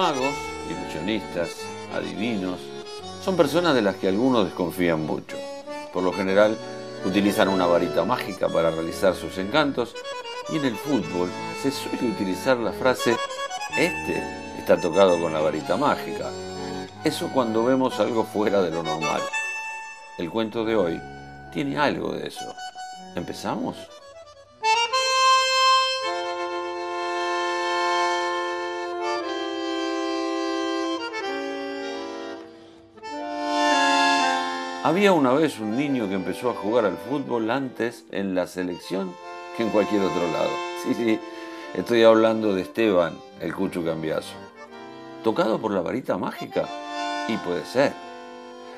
magos, ilusionistas, adivinos, son personas de las que algunos desconfían mucho. Por lo general, utilizan una varita mágica para realizar sus encantos y en el fútbol se suele utilizar la frase este está tocado con la varita mágica. Eso cuando vemos algo fuera de lo normal. El cuento de hoy tiene algo de eso. ¿Empezamos? Había una vez un niño que empezó a jugar al fútbol antes en la selección que en cualquier otro lado. Sí, sí, estoy hablando de Esteban, el Cucho Cambiazo. ¿Tocado por la varita mágica? Y puede ser.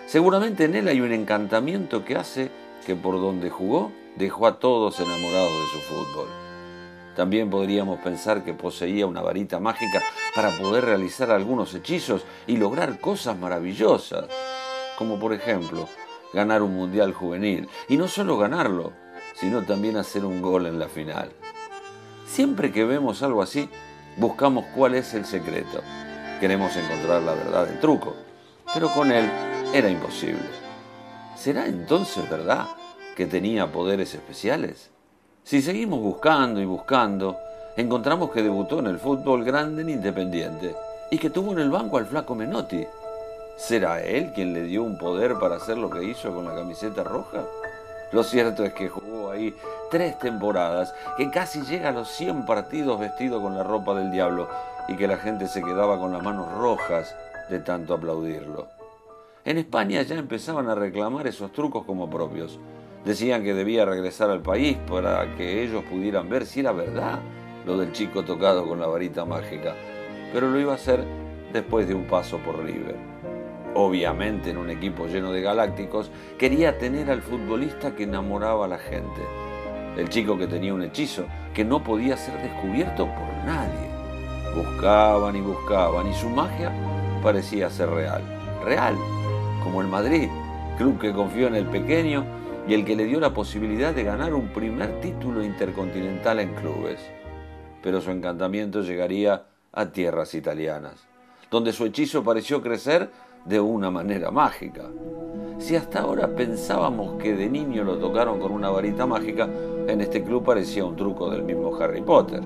Seguramente en él hay un encantamiento que hace que por donde jugó dejó a todos enamorados de su fútbol. También podríamos pensar que poseía una varita mágica para poder realizar algunos hechizos y lograr cosas maravillosas como por ejemplo ganar un mundial juvenil. Y no solo ganarlo, sino también hacer un gol en la final. Siempre que vemos algo así, buscamos cuál es el secreto. Queremos encontrar la verdad del truco, pero con él era imposible. ¿Será entonces verdad que tenía poderes especiales? Si seguimos buscando y buscando, encontramos que debutó en el fútbol grande en Independiente y que tuvo en el banco al flaco Menotti, ¿Será él quien le dio un poder para hacer lo que hizo con la camiseta roja? Lo cierto es que jugó ahí tres temporadas, que casi llega a los 100 partidos vestido con la ropa del diablo y que la gente se quedaba con las manos rojas de tanto aplaudirlo. En España ya empezaban a reclamar esos trucos como propios. Decían que debía regresar al país para que ellos pudieran ver si era verdad lo del chico tocado con la varita mágica, pero lo iba a hacer después de un paso por River obviamente en un equipo lleno de galácticos, quería tener al futbolista que enamoraba a la gente. El chico que tenía un hechizo que no podía ser descubierto por nadie. Buscaban y buscaban y su magia parecía ser real. Real, como el Madrid, club que confió en el pequeño y el que le dio la posibilidad de ganar un primer título intercontinental en clubes. Pero su encantamiento llegaría a tierras italianas, donde su hechizo pareció crecer de una manera mágica. Si hasta ahora pensábamos que de niño lo tocaron con una varita mágica, en este club parecía un truco del mismo Harry Potter.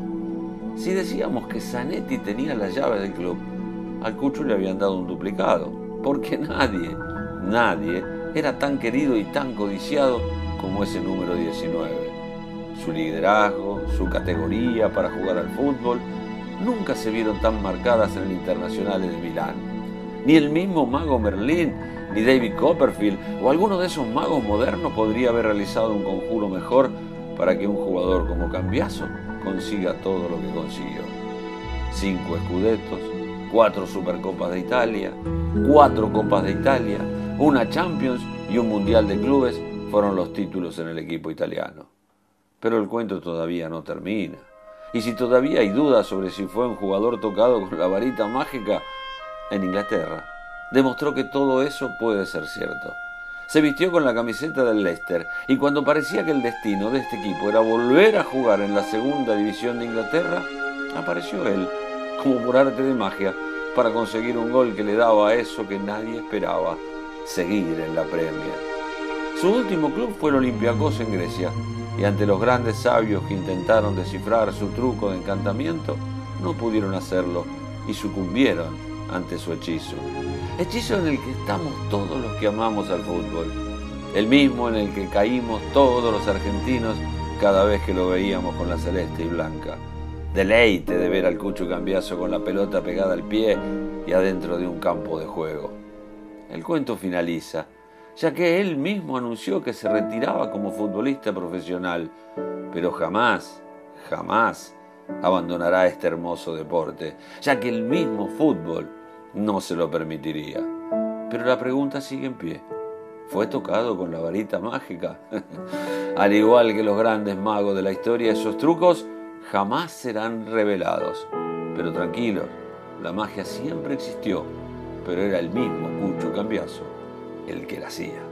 Si decíamos que Zanetti tenía las llaves del club, al Cucho le habían dado un duplicado, porque nadie, nadie era tan querido y tan codiciado como ese número 19. Su liderazgo, su categoría para jugar al fútbol, nunca se vieron tan marcadas en el Internacional de Milán ni el mismo mago Merlín, ni David Copperfield o alguno de esos magos modernos podría haber realizado un conjuro mejor para que un jugador como Cambiaso consiga todo lo que consiguió. Cinco escudetos, cuatro Supercopas de Italia, cuatro Copas de Italia, una Champions y un Mundial de Clubes fueron los títulos en el equipo italiano. Pero el cuento todavía no termina. Y si todavía hay dudas sobre si fue un jugador tocado con la varita mágica, en Inglaterra, demostró que todo eso puede ser cierto. Se vistió con la camiseta del Leicester y cuando parecía que el destino de este equipo era volver a jugar en la segunda división de Inglaterra, apareció él, como por arte de magia, para conseguir un gol que le daba a eso que nadie esperaba, seguir en la Premier. Su último club fue el Olympiacos en Grecia, y ante los grandes sabios que intentaron descifrar su truco de encantamiento, no pudieron hacerlo y sucumbieron ante su hechizo. Hechizo en el que estamos todos los que amamos al fútbol. El mismo en el que caímos todos los argentinos cada vez que lo veíamos con la celeste y blanca. Deleite de ver al Cucho Cambiazo con la pelota pegada al pie y adentro de un campo de juego. El cuento finaliza, ya que él mismo anunció que se retiraba como futbolista profesional, pero jamás, jamás abandonará este hermoso deporte, ya que el mismo fútbol no se lo permitiría. Pero la pregunta sigue en pie. ¿Fue tocado con la varita mágica? Al igual que los grandes magos de la historia, esos trucos jamás serán revelados. Pero tranquilos, la magia siempre existió, pero era el mismo Cucho Cambiazo el que la hacía.